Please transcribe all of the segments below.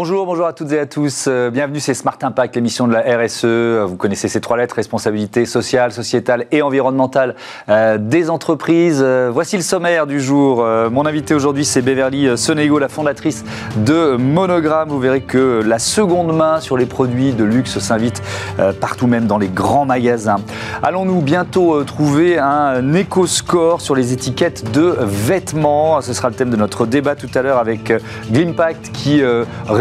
Bonjour, bonjour à toutes et à tous. Euh, bienvenue, c'est Smart Impact, l'émission de la RSE. Vous connaissez ces trois lettres, responsabilité sociale, sociétale et environnementale euh, des entreprises. Euh, voici le sommaire du jour. mon invité aujourd'hui, c'est Beverly Sonego, la fondatrice de Monogramme. Vous verrez que la seconde main sur les produits de luxe s'invite partout, même dans les grands magasins. Allons-nous bientôt trouver un éco-score sur les étiquettes de vêtements? Ce sera le thème de notre débat tout à l'heure avec Glimpact qui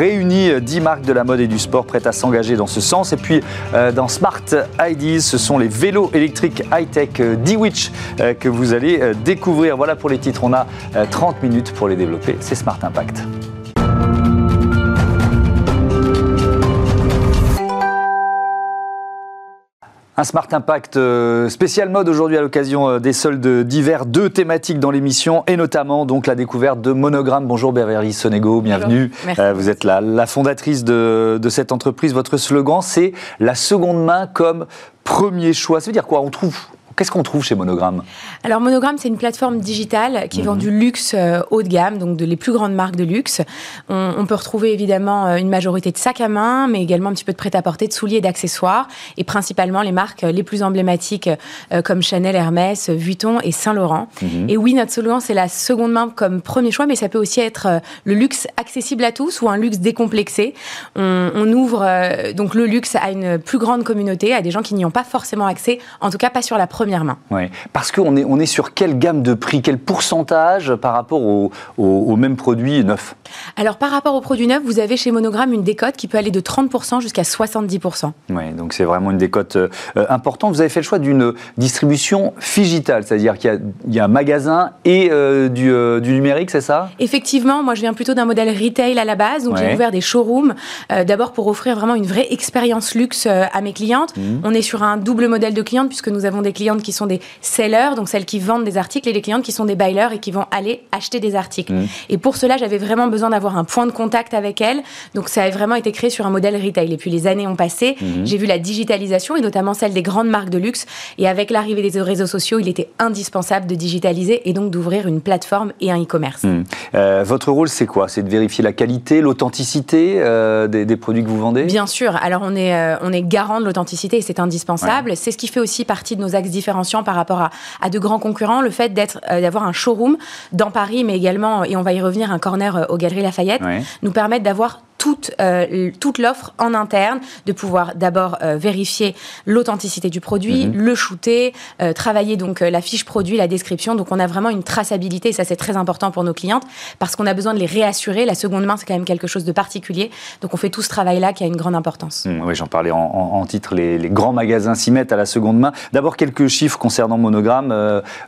réunit 10 marques de la mode et du sport prêtes à s'engager dans ce sens. Et puis euh, dans Smart IDs, ce sont les vélos électriques high-tech euh, D-Witch euh, que vous allez découvrir. Voilà pour les titres, on a 30 minutes pour les développer. C'est Smart Impact. Un Smart Impact euh, spécial mode aujourd'hui à l'occasion euh, des soldes d'hiver, deux thématiques dans l'émission et notamment donc la découverte de Monogramme. Bonjour Beverly Sonego, bienvenue. Euh, vous êtes la, la fondatrice de, de cette entreprise. Votre slogan c'est la seconde main comme premier choix. Ça veut dire quoi? On trouve Qu'est-ce qu'on trouve chez Monogramme? Alors Monogramme, c'est une plateforme digitale qui vend mhm. du luxe euh, haut de gamme, donc de les plus grandes marques de luxe. On, peut retrouver évidemment euh, une majorité de sacs à main, mais également un petit peu de prêt-à-porter, de souliers d'accessoires, et principalement les marques euh, les plus emblématiques comme Chanel, Hermès, Vuitton et Saint-Laurent. Mhm. Et oui, notre slogan, c'est la seconde main comme premier choix, mais ça peut aussi être le luxe accessible à tous ou un luxe décomplexé. On, on ouvre donc le luxe à une plus grande communauté, à des gens qui n'y ont pas forcément accès, en tout cas pas sur la première main. Oui, parce qu'on est, on est sur quelle gamme de prix, quel pourcentage par rapport aux au, mêmes produits neufs Alors par rapport aux produits neufs, vous avez chez Monogramme une décote qui peut aller de 30% jusqu'à 70%. Oui, donc c'est vraiment une décote euh, importante. Vous avez fait le choix d'une distribution digitale, c'est-à-dire qu'il y, a un magasin et euh, euh, du, numérique, c'est ça? Effectivement, moi je viens plutôt d'un modèle retail à la base, donc j'ai ouvert des showrooms, d'abord pour offrir vraiment une vraie expérience luxe à mes clientes. Mmh. On est sur un double modèle de clientes puisque nous avons des clientes qui sont des sellers, donc celles qui vendent des articles, et les clientes qui sont des buyers et qui vont aller acheter des articles. Mmh. Et pour cela, j'avais vraiment besoin d'avoir un point de contact avec elles. Donc ça a vraiment été créé sur un modèle retail. Et puis les années ont passé, mmh. j'ai vu la digitalisation et notamment celle des grandes marques de luxe. Et avec l'arrivée des réseaux sociaux, il était indispensable de digitaliser et donc d'ouvrir une plateforme et un e-commerce. Mmh. Euh, votre rôle, c'est quoi? C'est de vérifier la qualité, l'authenticité euh, des, produits que vous vendez? Bien sûr. Alors on est, euh, on est garant de l'authenticité et c'est indispensable. C'est ce qui fait aussi partie de nos axes par rapport à, de grands concurrents, le fait d'être, euh, d'avoir un showroom dans Paris, mais également, et on va y revenir, un corner euh, aux Galeries Lafayette, nous permettent d'avoir toute, euh, toute l'offre en interne, de pouvoir d'abord euh, vérifier l'authenticité du produit, mhm. le shooter, euh, travailler donc la fiche produit, la description. Donc on a vraiment une traçabilité, et ça c'est très important pour nos clientes, parce qu'on a besoin de les réassurer. La seconde main, c'est quand même quelque chose de particulier. Donc on fait tout ce travail-là qui a une grande importance. Mmh, oui, j'en parlais en, titre, les, grands magasins s'y mettent à la seconde main. D'abord quelques chiffres concernant Monogramme.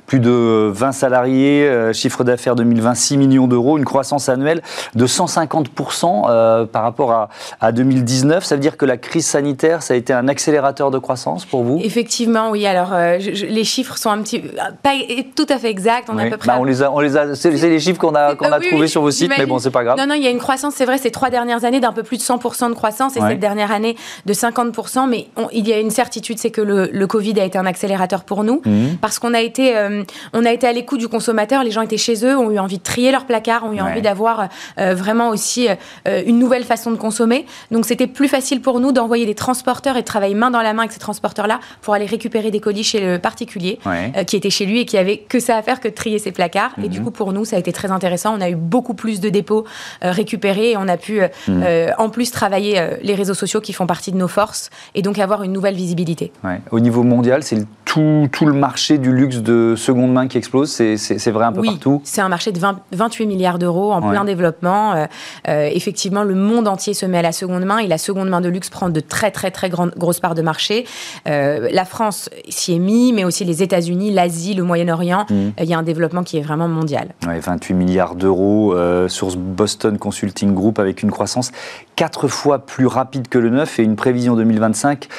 plus de 20 salariés, chiffre d'affaires 2020, 6 millions d'euros, une croissance annuelle de 150% euh, par rapport à, à, 2019. Ça veut dire que la crise sanitaire, ça a été un accélérateur de croissance pour vous? Effectivement, oui. Alors, euh, les chiffres sont un petit pas tout à fait exacts. On, a à peu près... Bah, on les a, on les a, c'est les chiffres qu'on a, qu'on a trouvés sur vos sites, mais bon, c'est pas grave. Non, non, il y a une croissance, c'est vrai, ces trois dernières années d'un peu plus de 100% de croissance et cette dernière année de 50%. Mais il y a une certitude, c'est que le, le, Covid a été un accélérateur pour nous mhm. parce qu'on a été, euh, on a été à l'écoute du consommateur. Les gens étaient chez eux, ont eu envie de trier leur placard, ont eu envie d'avoir vraiment aussi une nouvelle nouvelle façon de consommer. Donc c'était plus facile pour nous d'envoyer des transporteurs et de travailler main dans la main avec ces transporteurs-là pour aller récupérer des colis chez le particulier euh, qui était chez lui et qui avait que ça à faire que de trier ses placards. Et du mhm. coup, pour nous, ça a été très intéressant. On a eu beaucoup plus de dépôts euh, récupérés et on a pu euh, mhm. en plus travailler les réseaux sociaux qui font partie de nos forces et donc avoir une nouvelle visibilité. Au niveau mondial, c'est tout, tout, le marché du luxe de seconde main qui explose. C'est vrai un peu oui, partout. C'est un marché de 28 milliards d'euros en plein développement. effectivement, le monde entier se met à la seconde main et la seconde main de luxe prend de très très très grandes, grosses parts de marché. Euh, la France s'y est mise, mais aussi les États-Unis, l'Asie, le Moyen-Orient. Mmh. Euh, il y a un développement qui est vraiment mondial. 28 milliards d'euros, euh, source Boston Consulting Group avec une croissance quatre fois plus rapide que le neuf et une prévision 2025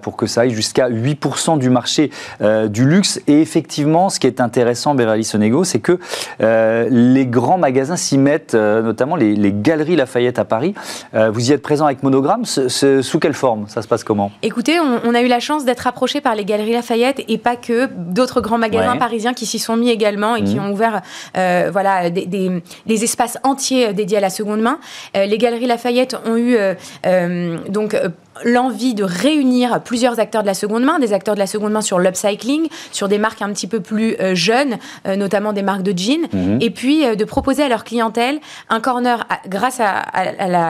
pour que ça aille jusqu'à 8% du marché du luxe. Et effectivement, ce qui est intéressant, Beverly Sonego, c'est que les grands magasins s'y mettent, notamment les, les, galeries Lafayette à Paris Paris. vous y êtes présent avec Monogramme. sous quelle forme? Ça se passe comment? Écoutez, on, a eu la chance d'être approché par les Galeries Lafayette et pas que, d'autres grands magasins parisiens qui s'y sont mis également et qui mmh. ont ouvert voilà, des, des, espaces entiers dédiés à la seconde main. les Galeries Lafayette ont eu donc l'envie de réunir plusieurs acteurs de la seconde main, des acteurs de la seconde main sur l'upcycling, sur des marques un petit peu plus euh, jeunes, euh, notamment des marques de jeans, mhm. et puis euh, de proposer à leur clientèle un corner grâce à,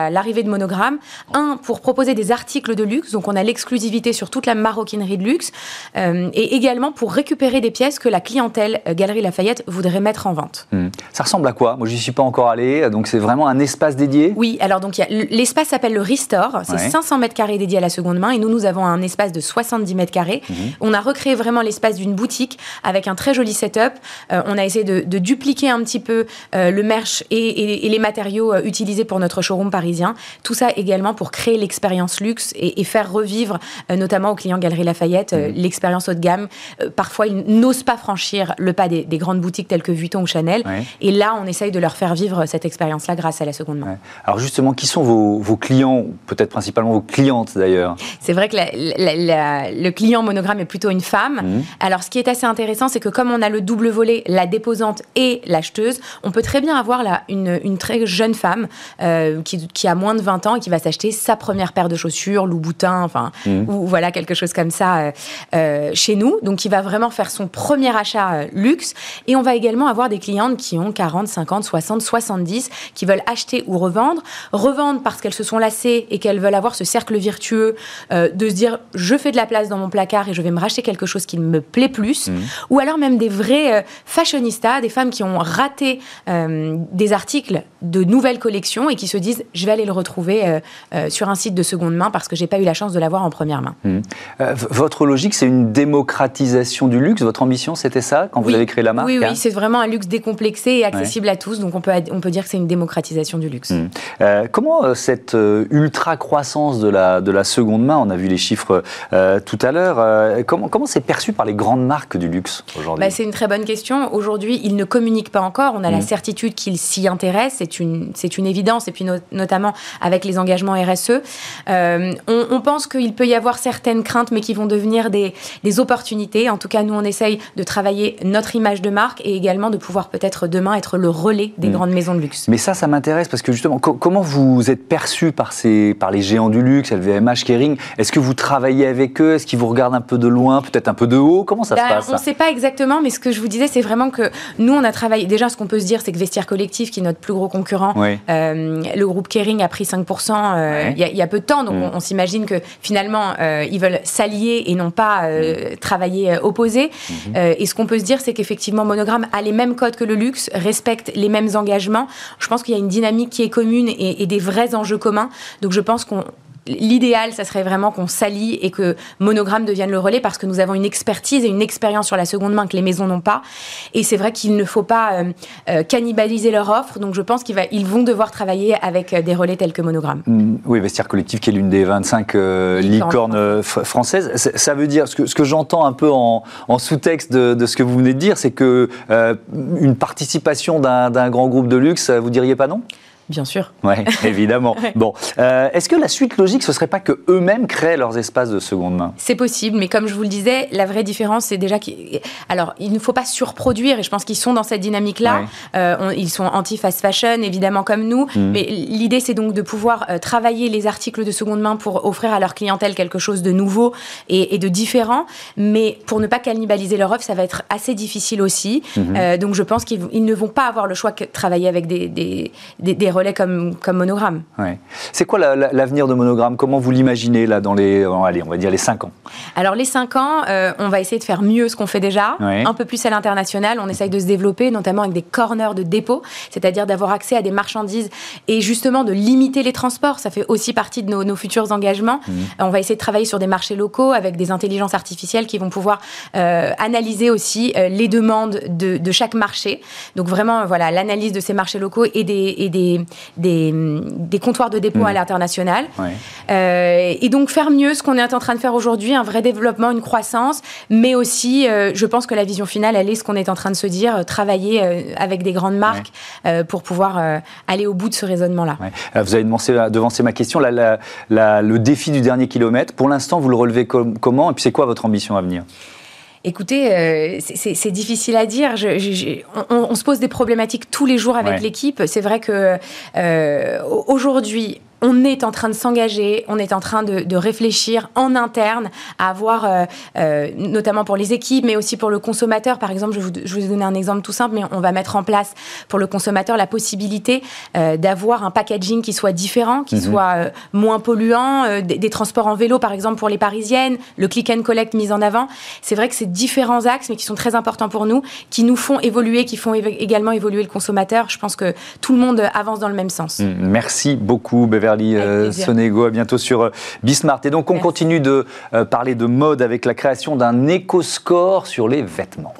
l'arrivée de Monogramme, un pour proposer des articles de luxe, donc on a l'exclusivité sur toute la maroquinerie de luxe, et également pour récupérer des pièces que la clientèle Galerie Lafayette voudrait mettre en vente. Mhm. Ça ressemble à quoi? Moi, j'y suis pas encore allé, donc c'est vraiment un espace dédié? Oui, alors donc l'espace s'appelle le Restore, c'est 500 mètres carrés dédié à la seconde main et nous, nous avons un espace de 70 mètres carrés. Mhm. On a recréé vraiment l'espace d'une boutique avec un très joli setup. Euh, on a essayé de, dupliquer un petit peu euh, le merch et, les matériaux euh, utilisés pour notre showroom parisien. Tout ça également pour créer l'expérience luxe et, faire revivre, notamment aux clients Galerie Lafayette, mhm. l'expérience haut de gamme. parfois, ils n'osent pas franchir le pas des, grandes boutiques telles que Vuitton ou Chanel. Et là, on essaye de leur faire vivre cette expérience-là grâce à la seconde main. Alors justement, qui sont vos, vos clients, peut-être principalement vos d'ailleurs. C'est vrai que le client monogramme est plutôt une femme. Mhm. Alors ce qui est assez intéressant, c'est que comme on a le double volet, la déposante et l'acheteuse, on peut très bien avoir là une, très jeune femme euh, qui, a moins de 20 ans et qui va s'acheter sa première paire de chaussures, Louboutin, enfin, mhm. ou voilà quelque chose comme ça euh, euh, chez nous. Donc qui va vraiment faire son premier achat luxe. Et on va également avoir des clientes qui ont 40, 50, 60, 70, qui veulent acheter ou revendre. Revendre parce qu'elles se sont lassées et qu'elles veulent avoir ce cercle virtuel euh, de se dire je fais de la place dans mon placard et je vais me racheter quelque chose qui me plaît plus, mhm. ou alors même des vrais euh, fashionistas, des femmes qui ont raté euh, des articles de nouvelles collections et qui se disent je vais aller le retrouver sur un site de seconde main parce que j'ai pas eu la chance de l'avoir en première main. Mhm. votre logique, c'est une démocratisation du luxe? Votre ambition, c'était ça quand vous avez créé la marque? Oui, oui, hein c'est vraiment un luxe décomplexé et accessible à tous. Donc on peut, on peut dire que c'est une démocratisation du luxe. Mhm. comment cette ultra croissance de la de la seconde main. On a vu les chiffres euh, tout à l'heure. Euh, comment comment c'est perçu par les grandes marques du luxe aujourd'hui bah, C'est une très bonne question. Aujourd'hui, ils ne communiquent pas encore. On a la mmh. certitude qu'ils s'y intéressent. C'est une, c'est une évidence. Et puis notamment avec les engagements RSE. Euh, on, pense qu'il peut y avoir certaines craintes, mais qui vont devenir des, des opportunités. En tout cas, nous, on essaye de travailler notre image de marque et également de pouvoir peut-être demain être le relais des mmh. grandes maisons de luxe. Mais ça, ça m'intéresse parce que justement, comment vous êtes perçu par, ces, par les géants du luxe, LVMH, Kering. Est-ce que vous travaillez avec eux? Est-ce qu'ils vous regardent un peu de loin, peut-être un peu de haut? Comment ça se bah, passe? On ne sait pas exactement, mais ce que je vous disais, c'est vraiment que nous, on a travaillé. Déjà, ce qu'on peut se dire, c'est que Vestiaire Collectif, qui est notre plus gros concurrent, euh, le groupe Kering a pris 5% euh, il y, a peu de temps. Donc, mm. on, s'imagine que finalement, euh, ils veulent s'allier et non pas mm. travailler opposés. Mm-hmm. et ce qu'on peut se dire, c'est qu'effectivement, Monogramme a les mêmes codes que le luxe, respecte les mêmes engagements. Je pense qu'il y a une dynamique qui est commune et, et des vrais enjeux communs. Donc, je pense qu'on l'idéal, ça serait vraiment qu'on s'allie et que Monogramme devienne le relais parce que nous avons une expertise et une expérience sur la seconde main que les maisons n'ont pas. Et c'est vrai qu'il ne faut pas euh, euh, cannibaliser leur offre. Donc je pense qu'ils ils vont devoir travailler avec euh, des relais tels que Monogramme. Mm, oui, Vestiaire Collectif qui est l'une des 25 licornes françaises. Ça veut dire, ce que, ce que j'entends un peu en, sous-texte de, ce que vous venez de dire, c'est que une participation d'un grand groupe de luxe, vous diriez pas non? Bien sûr. Oui, évidemment. Bon, euh, est-ce que la suite logique, ce serait pas que eux-mêmes créent leurs espaces de seconde main? C'est possible, mais comme je vous le disais, la vraie différence, c'est déjà qu'il. Alors, il ne faut pas surproduire, et je pense qu'ils sont dans cette dynamique-là. Euh, ils sont anti-fast fashion, évidemment, comme nous. Mm. Mais l'idée, c'est donc de pouvoir euh, travailler les articles de seconde main pour offrir à leur clientèle quelque chose de nouveau et, de différent. Mais pour ne pas cannibaliser leur offre, ça va être assez difficile aussi. Mm-hmm. donc, je pense qu'ils ne vont pas avoir le choix de travailler avec des, des, des relais comme, comme monogramme. C'est quoi l'avenir de monogramme? Comment vous l'imaginez là dans les, allez, on va dire les 5 ans? Alors les 5 ans, euh, on va essayer de faire mieux ce qu'on fait déjà, un peu plus à l'international. On essaye de se développer, notamment avec des corners de dépôt, c'est-à-dire d'avoir accès à des marchandises et justement de limiter les transports. Ça fait aussi partie de nos, futurs engagements. Mmh. On va essayer de travailler sur des marchés locaux avec des intelligences artificielles qui vont pouvoir euh, analyser aussi euh, les demandes de, de, chaque marché. Donc vraiment, voilà, l'analyse de ces marchés locaux et des, et des des, des, comptoirs de dépôt à mmh. l'international. et donc faire mieux ce qu'on est en train de faire aujourd'hui, un vrai développement, une croissance, mais aussi, je pense que la vision finale, elle est ce qu'on est en train de se dire, travailler avec des grandes marques pour pouvoir aller au bout de ce raisonnement-là. Vous avez devancé, ma question, le défi du dernier kilomètre. Pour l'instant, vous le relevez comment? Et puis c'est quoi votre ambition à venir? Écoutez, euh, c'est difficile à dire. on, se pose des problématiques tous les jours avec l'équipe. C'est vrai que euh, aujourd'hui, on est en train de s'engager, on est en train de, réfléchir en interne à avoir, euh, euh, notamment pour les équipes, mais aussi pour le consommateur. Par exemple, je, vous, je vous donner un exemple tout simple, mais on va mettre en place pour le consommateur la possibilité euh, d'avoir un packaging qui soit différent, qui mhm. soit moins polluant, des, transports en vélo, par exemple, pour les Parisiennes, le click and collect mis en avant. C'est vrai que c'est différents axes, mais qui sont très importants pour nous, qui nous font évoluer, qui font également évoluer le consommateur. Je pense que tout le monde avance dans le même sens. Merci beaucoup, Beverly. Euh, Sonego. À bientôt sur euh, Bismart. Et donc, on continue de euh, parler de mode avec la création d'un éco-score sur les vêtements.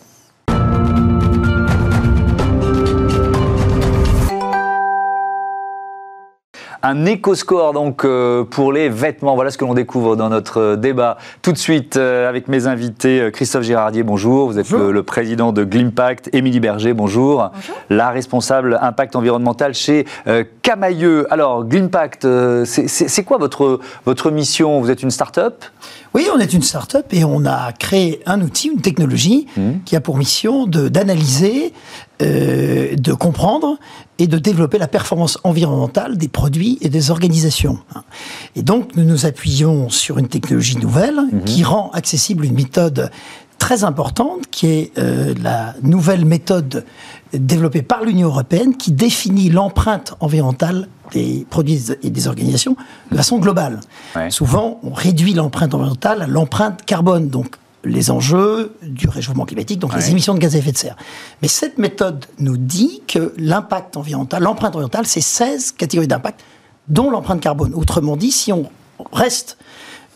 Un éco-score donc euh, pour les vêtements. Voilà ce que l'on découvre dans notre euh, débat. Tout de suite euh, avec mes invités, Christophe Girardier, bonjour. Vous êtes le, président de Glimpact. Émilie Berger, bonjour. La responsable impact environnemental chez Camailleux. Alors, Glimpact, c'est quoi votre, votre mission? Vous êtes une start-up? Oui, on est une start-up et on a créé un outil, une technologie mmh. qui a pour mission d'analyser, euh, de comprendre et de développer la performance environnementale des produits et des organisations. Et donc, nous nous appuyons sur une technologie nouvelle mmh. qui rend accessible une méthode très importante, qui est euh, la nouvelle méthode développée par l'Union européenne qui définit l'empreinte environnementale des produits et des organisations de façon globale. Souvent, on réduit l'empreinte environnementale à l'empreinte carbone, donc les enjeux du réchauffement climatique, donc les émissions de gaz à effet de serre. Mais cette méthode nous dit que l'impact environnemental, l'empreinte environnementale, c'est 16 catégories d'impact, dont l'empreinte carbone. Autrement dit, si on reste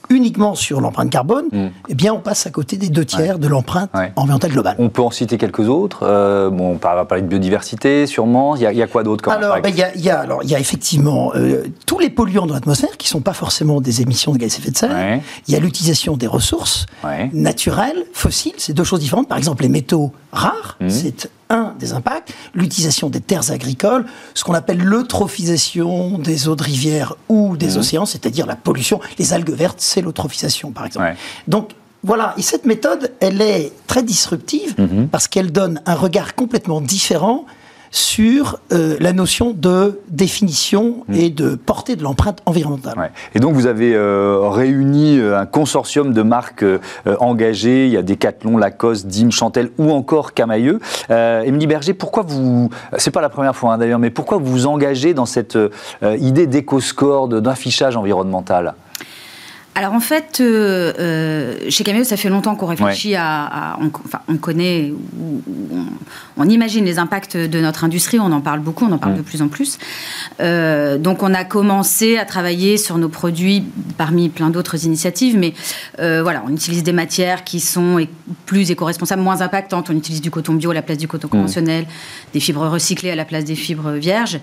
uniquement sur l'empreinte carbone, mm. eh bien, on passe à côté des deux tiers de l'empreinte environnementale globale. On peut en citer quelques autres. Euh, bon, on va parler de biodiversité, sûrement. Il y a, quoi d'autre Alors, ben, il y, a, alors, il y a effectivement euh, tous les polluants dans l'atmosphère qui ne sont pas forcément des émissions de gaz à effet de serre. Il y a l'utilisation des ressources naturelles, fossiles. C'est deux choses différentes. Par exemple, les métaux rares, mm. c'est un des impacts, l'utilisation des terres agricoles, ce qu'on appelle l'eutrophisation des eaux de rivière ou des mmh. océans, c'est-à-dire la pollution. Les algues vertes, c'est l'eutrophisation, par exemple. Donc, voilà, et cette méthode, elle est très disruptive mmh. parce qu'elle donne un regard complètement différent sur euh, la notion de définition mm. et de portée de l'empreinte environnementale. Et donc vous avez euh, réuni euh, un consortium de marques engagées, il y a Decathlon, Lacoste, Dim, Chantel ou encore Camailleux. Émilie Berger, pourquoi vous, c'est pas la première fois hein, d'ailleurs, mais pourquoi vous vous engagez dans cette idée d'éco-score, d'affichage environnemental? Alors en fait, euh, euh, chez Cameo, ça fait longtemps qu'on réfléchit à, on, enfin, on, connaît, on, imagine les impacts de notre industrie, on en parle beaucoup, on en parle mm. de plus en plus. Euh, donc on a commencé à travailler sur nos produits parmi plein d'autres initiatives, mais voilà, on utilise des matières qui sont plus éco-responsables, moins impactantes. On utilise du coton bio à la place du coton mm. conventionnel, des fibres recyclées à la place des fibres vierges.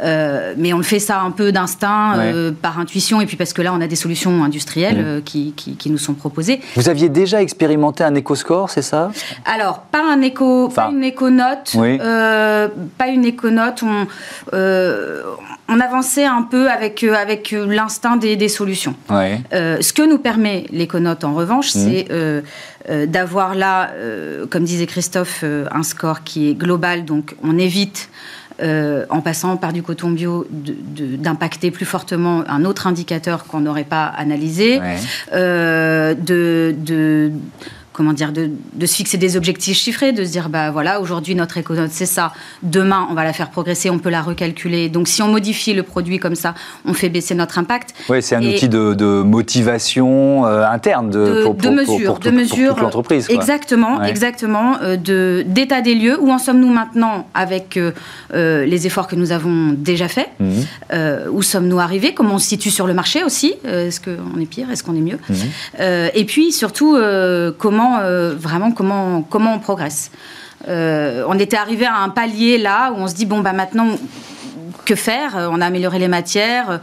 mais on le fait ça un peu d'instinct, par intuition, et puis parce que là, on a des solutions industrielles Mm. Euh, qui, qui, nous sont proposés. Vous aviez déjà expérimenté un éco-score, c'est ça? Alors, pas, un éco, pas une éco-note. Euh, pas une éco-note. On, euh, on avançait un peu avec, avec l'instinct des, des, solutions. ce que nous permet l'éco-note, en revanche, mm. c'est d'avoir là, comme disait Christophe, un score qui est global. Donc, on évite euh, en passant par du coton bio, d'impacter plus fortement un autre indicateur qu'on n'aurait pas analysé, euh, de, comment dire, de, se fixer des objectifs chiffrés, de se dire, bah voilà, aujourd'hui notre économie c'est ça, demain on va la faire progresser, on peut la recalculer. Donc si on modifie le produit comme ça, on fait baisser notre impact. Oui, c'est un outil de, motivation euh, interne de, pour, de mesure, de mesure, l'entreprise. Exactement, exactement, euh, de d'état des lieux. Où en sommes-nous maintenant avec euh, les efforts que nous avons déjà faits? Mhm. Où sommes-nous arrivés? Comment on se situe sur le marché aussi? Est-ce qu'on est pire? Est-ce qu'on est mieux? Mhm. Et puis surtout, comment euh, vraiment comment, comment on progresse. Euh, on était arrivé à un palier là où on se dit bon bah maintenant que faire On a amélioré les matières,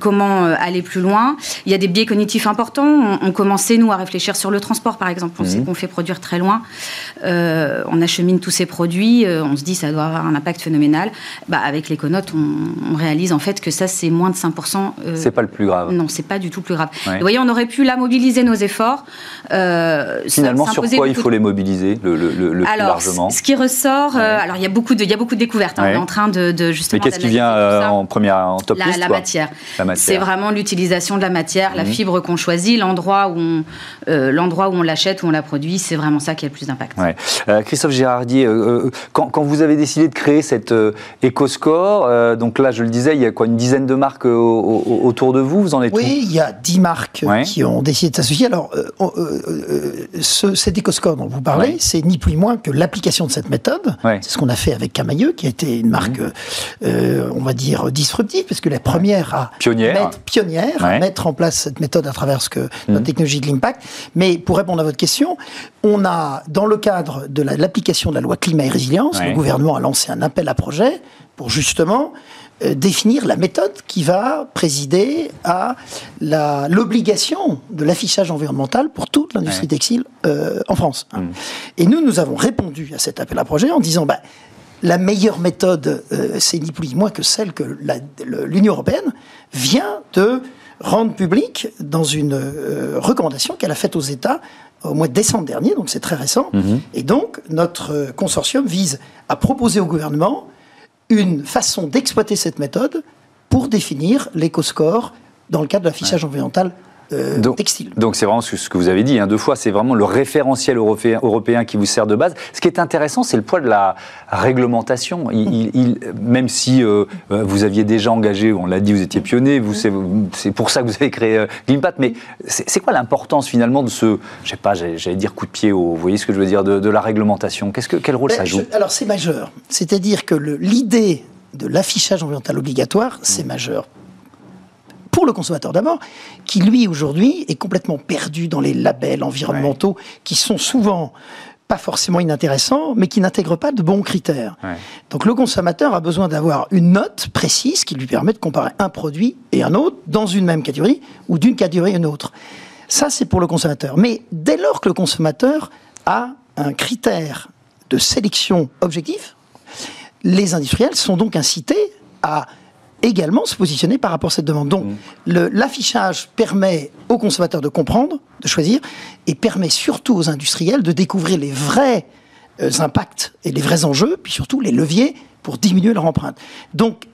comment aller plus loin Il y a des biais cognitifs importants. On, commençait, nous, à réfléchir sur le transport, par exemple. On sait mhm. qu'on fait produire très loin. on achemine tous ces produits. on se dit ça doit avoir un impact phénoménal. Bah, avec l'éconote, on, on, réalise en fait que ça, c'est moins de 5%. c'est pas le plus grave. Non, c'est pas du tout plus grave. vous voyez, on aurait pu là mobiliser nos efforts. Finalement, sur quoi il faut les mobiliser le, le, le alors, plus largement Ce qui ressort, alors il y a beaucoup de, il y a beaucoup de découvertes. Hein. on est en train de, de justement. Mais qu'est-ce qui vient en première, en top la, la, matière. la matière. C'est vraiment l'utilisation de la matière, la mhm. fibre qu'on choisit, l'endroit où on, l'endroit où on l'achète, où on la produit. C'est vraiment ça qui a le plus d'impact. Christophe Gérardier, quand, quand, vous avez décidé de créer cette EcoScore, donc là, je le disais, il y a quoi, une dizaine de marques autour de vous. Vous en êtes Oui, il y a dix marques qui ont décidé de s'associer. Alors, ce, cet EcoScore dont vous parlez, c'est ni plus ni moins que l'application de cette méthode. C'est ce qu'on a fait avec Camailleux, qui a été une marque, mhm. euh, on va dire, disruptive, parce que la première à pionnière, mettre, pionnière à mettre en place cette méthode à travers ce que notre mhm. technologie de l'impact. Mais pour répondre à votre question, on a, dans le cadre de l'application de la loi climat et résilience, le gouvernement a lancé un appel à projet pour justement euh, définir la méthode qui va présider à l'obligation de l'affichage environnemental pour toute l'industrie textile euh, en France. Mm. Et nous, nous avons répondu à cet appel à projet en disant, bah, la meilleure méthode, euh, c'est ni plus ni moins que celle que l'Union européenne vient de rendre publique dans une recommandation qu'elle a faite aux États au mois de décembre dernier, donc c'est très récent. Mm-hmm. Et donc, notre consortium vise à proposer au gouvernement une façon d'exploiter cette méthode pour définir l'éco-score dans le cadre de l'affichage environnemental euh, donc, textile. Donc c'est vraiment ce que vous avez dit hein, deux fois, c'est vraiment le référentiel européen, européen, qui vous sert de base. Ce qui est intéressant, c'est le poids de la réglementation. Il, même si euh, euh, vous aviez déjà engagé, on l'a dit, vous étiez pionnier, vous, c'est pour ça que vous avez créé euh, mais c'est quoi l'importance finalement de ce, je sais pas, j'allais dire coup de pied au, vous voyez ce que je veux dire, de, la réglementation? Qu'est-ce que, Quel rôle ça joue? Alors c'est majeur. C'est-à-dire que l'idée de l'affichage environnemental obligatoire, c'est majeur pour le consommateur d'abord, qui lui aujourd'hui est complètement perdu dans les labels environnementaux qui sont souvent pas forcément inintéressants, mais qui n'intègrent pas de bons critères. Donc le consommateur a besoin d'avoir une note précise qui lui permet de comparer un produit et un autre dans une même catégorie ou d'une catégorie à une autre. Ça, c'est pour le consommateur. Mais dès lors que le consommateur a un critère de sélection objectif, les industriels sont donc incités à également se positionner par rapport à cette demande. Donc, mmh. l'affichage permet aux consommateurs de comprendre, de choisir, et permet surtout aux industriels de découvrir les vrais euh, impacts et les vrais enjeux, puis surtout les leviers pour diminuer leur empreinte. Donc,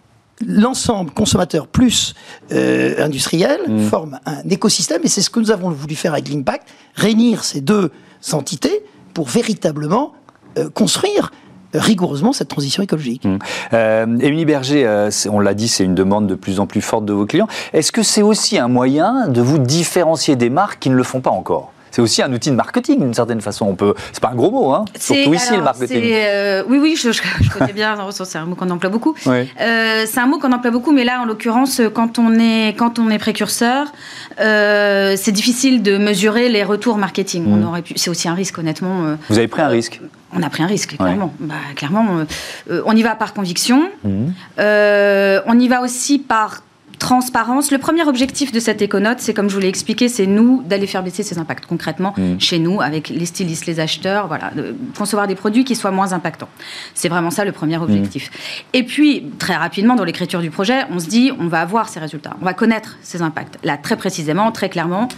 l'ensemble consommateur plus euh, industriel mmh. forme un écosystème, et c'est ce que nous avons voulu faire avec l'impact, réunir ces deux entités pour véritablement euh, construire rigoureusement cette transition écologique. Mmh. Euh, Émilie Berger, euh, on l'a dit, c'est une demande de plus en plus forte de vos clients. Est-ce que c'est aussi un moyen de vous différencier des marques qui ne le font pas encore? C'est aussi un outil de marketing d'une certaine façon. On peut, c'est pas un gros mot, hein. Surtout ici le marketing. Euh, oui, oui, je, connais bien. c'est un mot qu'on emploie beaucoup. Euh, c'est un mot qu'on emploie beaucoup, mais là, en l'occurrence, quand on est quand on est précurseur, euh, c'est difficile de mesurer les retours marketing. On mm. aurait pu. C'est aussi un risque, honnêtement. Vous avez pris un risque? On a pris un risque, clairement. Bah, clairement, on y va par conviction. Mm. on y va aussi par transparence. Le premier objectif de cette éconote, c'est comme je vous l'ai expliqué, c'est nous d'aller faire baisser ces impacts concrètement mm. chez nous avec les stylistes, les acheteurs, voilà, de concevoir des produits qui soient moins impactants. C'est vraiment ça le premier objectif. Mm. Et puis très rapidement dans l'écriture du projet, on se dit on va avoir ces résultats, on va connaître ces impacts là très précisément, très clairement,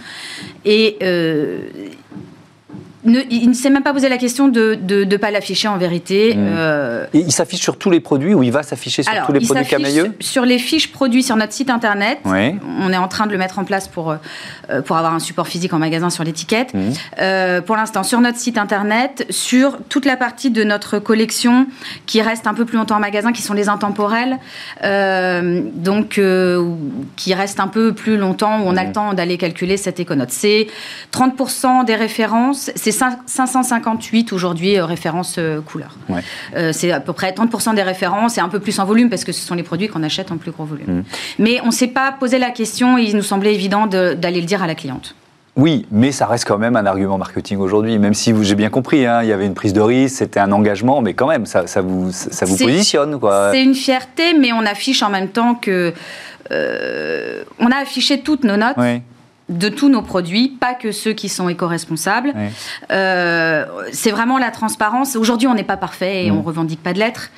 et euh, il ne s'est même pas posé la question de ne pas l'afficher en vérité. Mmh. Euh, Et il s'affiche sur tous les produits ou il va s'afficher sur tous les produits Camailleux Sur les fiches produits sur notre site internet. On est en train de le mettre en place pour, euh, pour avoir un support physique en magasin sur l'étiquette. Mmh. Euh, pour l'instant, sur notre site internet, sur toute la partie de notre collection qui reste un peu plus longtemps en magasin, qui sont les intemporels, donc qui reste un peu plus longtemps, où on a mmh. le temps d'aller calculer cette éconote. C'est 30% des références, c'est 558 aujourd'hui euh, références euh, couleurs. Euh, c'est à peu près 30% des références et un peu plus en volume parce que ce sont les produits qu'on achète en plus gros volume. Mm. Mais on ne s'est pas posé la question, il nous semblait évident d'aller le dire à la cliente. Oui, mais ça reste quand même un argument marketing aujourd'hui, même si j'ai bien compris, hein, il y avait une prise de risque, c'était un engagement, mais quand même, ça, vous, ça vous positionne. C'est une fierté, mais on affiche en même temps que... On a affiché toutes nos notes. Oui de tous nos produits, pas que ceux qui sont éco-responsables. Euh, c'est vraiment la transparence. Aujourd'hui, on n'est pas parfait et on mm. on revendique pas de l'être.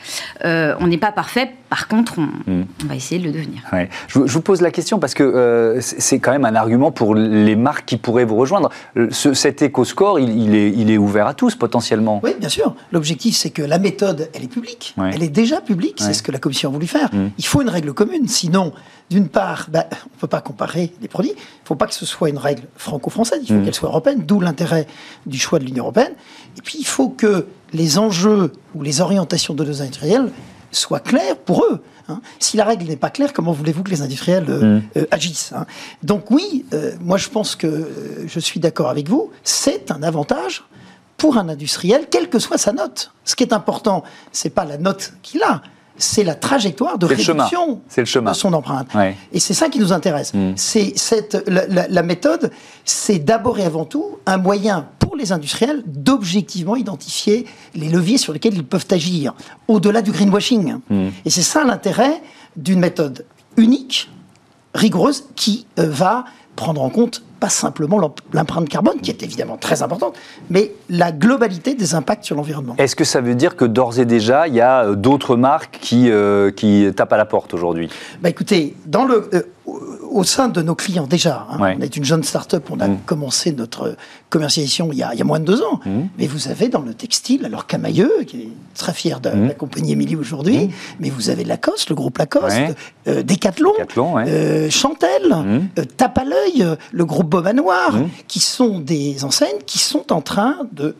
Euh, on n'est pas parfait. Par contre, on, mm. va essayer de le devenir. Je, vous pose la question parce que euh, c'est quand même un argument pour les marques qui pourraient vous rejoindre. cet éco-score, il, est, il est ouvert à tous potentiellement. Oui, bien sûr. L'objectif, c'est que la méthode, elle est publique. Elle est déjà publique. C'est ce que la Commission a voulu faire. Mm. Il faut une règle commune. Sinon, d'une part, ben, on ne peut pas comparer les produits. Il ne faut pas que ce soit une règle franco-française, il faut mm. qu'elle soit européenne, d'où l'intérêt du choix de l'Union européenne. Et puis, il faut que les enjeux ou les orientations de nos industriels soient clairs pour eux. Hein. Si la règle n'est pas claire, comment voulez-vous que les industriels euh, mm. euh, agissent hein Donc oui, euh, moi je pense que je suis d'accord avec vous, c'est un avantage pour un industriel, quelle que soit sa note. Ce qui est important, c'est pas la note qu'il a, c'est la trajectoire de réduction de son empreinte. Et c'est ça qui nous intéresse. Hmm. C'est cette la, méthode, c'est d'abord et avant tout un moyen pour les industriels d'objectivement identifier les leviers sur lesquels ils peuvent agir, au-delà du greenwashing. Hmm. Et c'est ça l'intérêt d'une méthode unique, rigoureuse, qui euh, va prendre en compte pas simplement l'empreinte carbone, qui est évidemment très importante, mais la globalité des impacts sur l'environnement. Est-ce que ça veut dire que d'ores et déjà, il y a euh, d'autres marques qui, euh, qui tapent à la porte aujourd'hui? Bah Écoutez, dans le, euh, au sein de nos clients déjà. Hein. On est une jeune start-up, on a mm. commencé notre commercialisation il y, a, il y, a, moins de deux ans. Mm. Mais vous avez dans le textile, alors Camailleux, qui est très fier d'accompagner mm. Émilie aujourd'hui, mais vous avez Lacoste, le groupe Lacoste, euh, Decathlon, euh, Chantel, euh, Tape à l'œil, le groupe Beaumanoir, qui sont des enseignes qui sont en train de,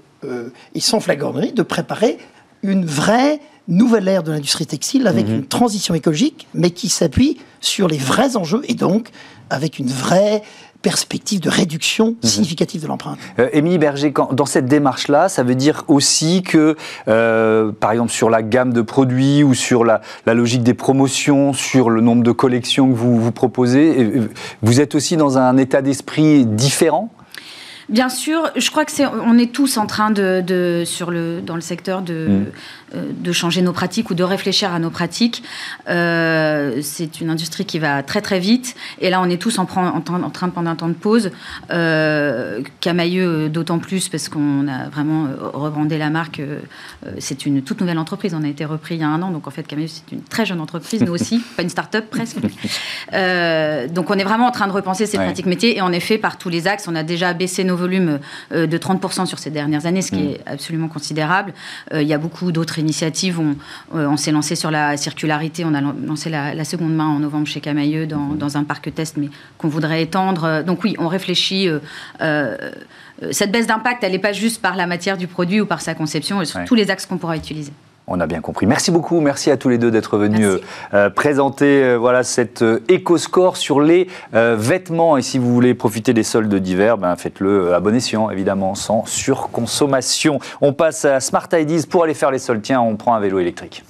ils sont flagornerie, de préparer une vraie nouvelle ère de l'industrie textile avec une transition écologique, mais qui s'appuie sur les vrais enjeux et donc avec une vraie perspective de réduction mhm. significative de l'empreinte. Euh, Émilie Berger, dans cette démarche-là, ça veut dire aussi que, euh, par exemple, sur la gamme de produits ou sur la, logique des promotions, sur le nombre de collections que vous, vous proposez, vous êtes aussi dans un état d'esprit différent? Bien sûr, je crois que c'est, on est tous en train de, sur le, dans le secteur de, mm. Euh, de changer nos pratiques ou de réfléchir à nos pratiques. Euh, c'est une industrie qui va très très vite. Et là, on est tous en, en, train de prendre un temps de pause. Euh, Camailleux, euh, d'autant plus parce qu'on a vraiment rebrandé la marque. c'est une toute nouvelle entreprise. On a été repris il y a un an. Donc en fait, Camailleux, c'est une très jeune entreprise, nous aussi. pas une start-up presque. donc on est vraiment en train de repenser ces pratiques métiers. Et en effet, par tous les axes, on a déjà baissé nos volumes de 30% sur ces dernières années, ce qui mm. est absolument considérable. il y a beaucoup d'autres initiative. Euh, on, s'est lancé sur la circularité. On a lancé la, seconde main en novembre chez Camailleux dans, dans un parc test, mais qu'on voudrait étendre. Donc oui, on réfléchit. Euh, euh, cette baisse d'impact, elle n'est pas juste par la matière du produit ou par sa conception, mais sur tous les axes qu'on pourra utiliser. On a bien compris. Merci beaucoup. Merci à tous les deux d'être venus euh, euh, présenter euh, voilà, cet éco-score sur les vêtements. Et si vous voulez profiter des soldes d'hiver, ben, faites-le à bon escient, évidemment, sans surconsommation. On passe à Smart Ideas pour aller faire les soldes. Tiens, on prend un vélo électrique.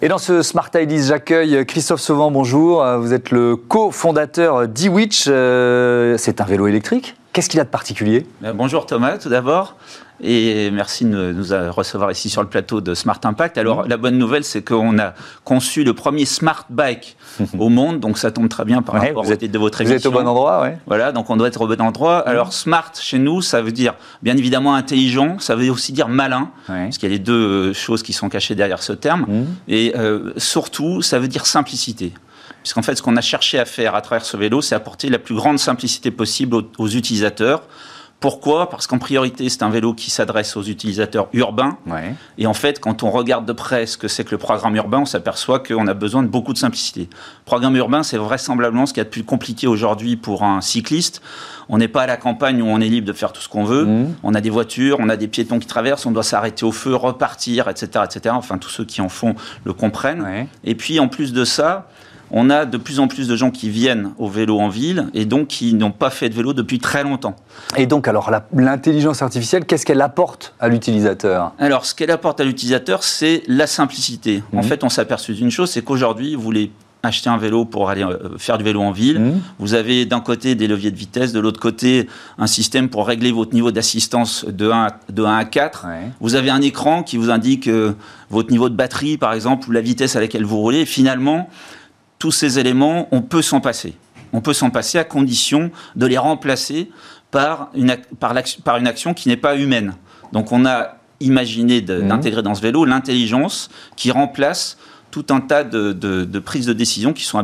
Et dans ce Smart Ideas, j'accueille Christophe Sauvant, bonjour. Vous êtes le cofondateur d'eWitch. C'est un vélo électrique? Qu'est-ce qu'il a de particulier? Euh, Bonjour Thomas, tout d'abord. Et merci de nous recevoir ici sur le plateau de Smart Impact. Alors, la bonne nouvelle, c'est qu'on a conçu le premier Smart Bike au monde, donc ça tombe très bien par rapport vous êtes, de votre émission. Vous êtes au bon endroit, oui. Voilà, donc on doit être au bon endroit. Alors, Smart, chez nous, ça veut dire, bien évidemment, intelligent, ça veut aussi dire malin, parce qu'il y a les deux choses qui sont cachées derrière ce terme. Mmh. Et euh, surtout, ça veut dire simplicité. Puisqu'en fait, ce qu'on a cherché à faire à travers ce vélo, c'est apporter la plus grande simplicité possible aux, utilisateurs. Pourquoi? Parce qu'en priorité, c'est un vélo qui s'adresse aux utilisateurs urbains. Et en fait, quand on regarde de près ce que c'est que le programme urbain, on s'aperçoit qu'on a besoin de beaucoup de simplicité. Le programme urbain, c'est vraisemblablement ce qui est le plus compliqué aujourd'hui pour un cycliste. On n'est pas à la campagne où on est libre de faire tout ce qu'on veut. Mmh. On a des voitures, on a des piétons qui traversent, on doit s'arrêter au feu, repartir, etc., etc. Enfin, tous ceux qui en font le comprennent. Et puis, en plus de ça, on a de plus en plus de gens qui viennent au vélo en ville et donc qui n'ont pas fait de vélo depuis très longtemps. Et donc, alors, l'intelligence artificielle, qu'est-ce qu'elle apporte à l'utilisateur? Alors, ce qu'elle apporte à l'utilisateur, c'est la simplicité. En mhm. fait, on s'aperçoit d'une chose, c'est qu'aujourd'hui, vous voulez acheter un vélo pour aller euh, faire du vélo en ville. Mhm. Vous avez d'un côté des leviers de vitesse, de l'autre côté un système pour régler votre niveau d'assistance de 1 à, de 1 à 4. Vous avez un écran qui vous indique euh, votre niveau de batterie, par exemple, ou la vitesse à laquelle vous roulez. finalement, tous ces éléments, on peut s'en passer. On peut s'en passer à condition de les remplacer par une, par, par une action qui n'est pas humaine. Donc on a imaginé mhm. d'intégrer dans ce vélo l'intelligence qui remplace tout un tas de, de, prises de décision qui sont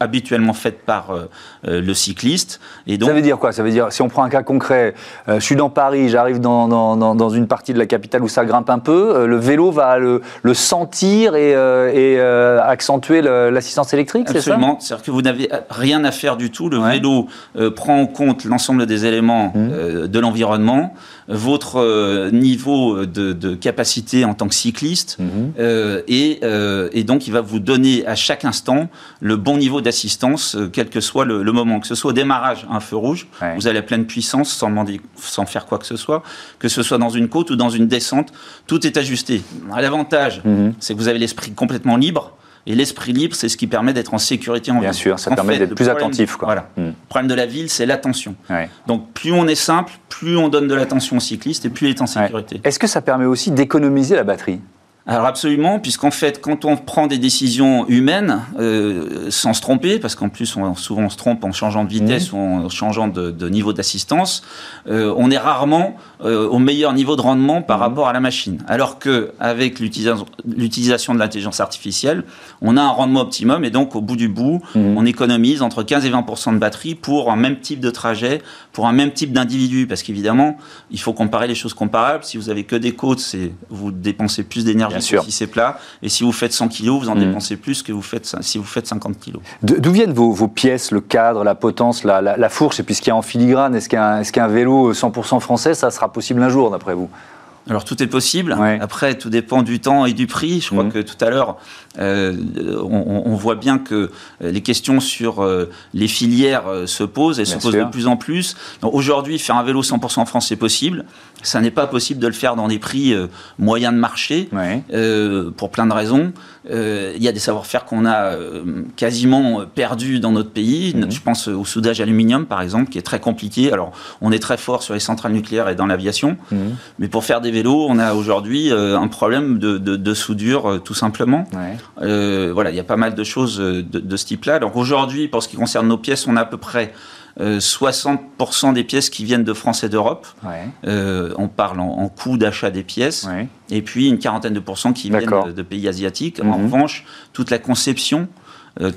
habituellement, faites par euh, euh, le cycliste. Et donc, ça veut dire quoi? Ça veut dire, si on prend un cas concret, euh, je suis dans Paris, j'arrive dans, dans, dans, une partie de la capitale où ça grimpe un peu, le vélo va le, le sentir et, et accentuer l'assistance électrique, c'est ça? Absolument, c'est-à-dire que vous n'avez rien à faire du tout. Le vélo prend en compte l'ensemble des éléments mmh. de l'environnement votre niveau de, capacité en tant que cycliste euh, euh, et, donc il va vous donner à chaque instant le bon niveau d'assistance, quel que soit le, moment, que ce soit au démarrage, un feu rouge, vous allez à pleine puissance sans, demander, sans faire quoi que ce soit, que ce soit dans une côte ou dans une descente, tout est ajusté. L'avantage, mhm. c'est que vous avez l'esprit complètement libre. Et l'esprit libre, c'est ce qui permet d'être en sécurité en Bien sûr, ça permet d'être plus attentif. Quoi. Voilà. Hmm. Le problème de la ville, c'est l'attention. Donc plus on est simple, plus on donne de l'attention au cycliste et plus il est en sécurité. Est-ce que ça permet aussi d'économiser la batterie? Alors absolument, puisqu'en fait, quand on prend des décisions humaines, euh, sans se tromper, parce qu'en plus, on, souvent on se trompe en changeant de vitesse mmh. ou en changeant de, niveau d'assistance, euh, on est rarement euh, au meilleur niveau de rendement par mmh. rapport à la machine. Alors que avec l'utilisation de l'intelligence artificielle, on a un rendement optimum et donc au bout du bout, mmh. on économise entre 15 et 20% de batterie pour un même type de trajet, pour un même type d'individu, parce qu'évidemment, il faut comparer les choses comparables. Si vous avez que des côtes, c'est vous dépensez plus d'énergie si c'est plat. Et si vous faites 100 kg, vous en mm. dépensez plus que vous faites, si vous faites 50 kg. D'où viennent vos, pièces, le cadre, la potence, la, fourche? Et puis ce qu'il y a en filigrane, est-ce qu'un est vélo 100% français, ça sera possible un jour, d'après vous alors tout est possible. Après, tout dépend du temps et du prix. Je crois mm. que tout à l'heure, euh, on, voit bien que euh, les questions sur euh, les filières se posent et se posent de plus en plus. Aujourd'hui, faire un vélo 100% France, c'est possible. Ça n'est pas possible de le faire dans des prix moyens de marché pour plein de raisons. Il y a des savoir-faire qu'on a quasiment perdus dans notre pays. Mhm. Je pense au soudage aluminium, par exemple, qui est très compliqué. Alors, on est très fort sur les centrales nucléaires et dans l'aviation, mhm. mais pour faire des vélos, on a aujourd'hui un problème de, soudure, tout simplement. Euh, voilà, il y a pas mal de choses euh, de, ce type-là. Donc aujourd'hui, pour ce qui concerne nos pièces, on a à peu près 60% euh, des pièces qui viennent de France et d'Europe. on parle en, coût d'achat des pièces. Et puis une quarantaine de pourcents qui viennent de, pays asiatiques. En mhm. revanche, toute la conception,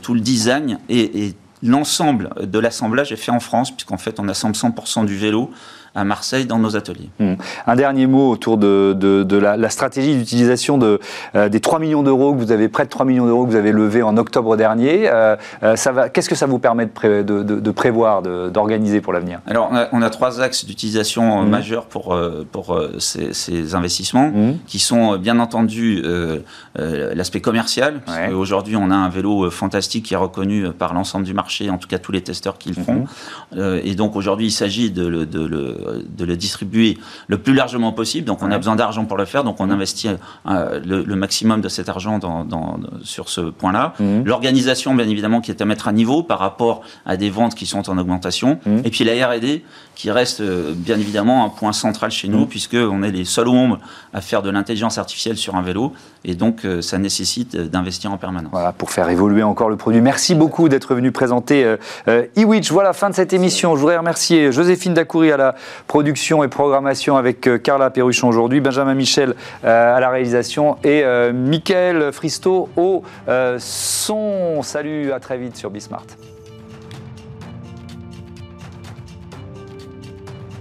tout le design et, et l'ensemble de l'assemblage est fait en France, puisqu'en fait on assemble 100% du vélo à Marseille dans nos ateliers. Hmm. Un dernier mot autour de, de, la, stratégie d'utilisation de, euh, des 3 millions d'euros que vous avez, près de 3 millions d'euros que vous avez levés en octobre dernier. Euh, euh, qu'est-ce que ça vous permet de, de prévoir, d'organiser pour l'avenir? Alors, on a, trois axes d'utilisation hmm. majeurs pour, pour ces, investissements, hmm. qui sont bien entendu l'aspect commercial. Aujourd'hui, on a un vélo fantastique qui est reconnu par l'ensemble du marché, en tout cas tous les testeurs qui le font. et donc, aujourd'hui, il s'agit de, le de le distribuer le plus largement possible. Donc on a besoin d'argent pour le faire, donc on investit euh, le, maximum de cet argent dans, sur ce point-là. Mhm. L'organisation, bien évidemment, qui est à mettre à niveau par rapport à des ventes qui sont en augmentation. Mhm. Et puis la R&D, qui reste euh, bien évidemment un point central chez nous, puisque mhm. puisqu'on est les seuls au monde à faire de l'intelligence artificielle sur un vélo, et donc euh, ça nécessite d'investir en permanence. Voilà, pour faire évoluer encore le produit. Merci beaucoup d'être venu présenter euh, eWitch. Voilà, fin de cette émission. Je voudrais remercier Joséphine Dacoury à la production et programmation avec euh, Carla Perruchon aujourd'hui, Benjamin Michel euh, à la réalisation et euh, Mickaël Fristo au son. Salut, à très vite sur Bismart.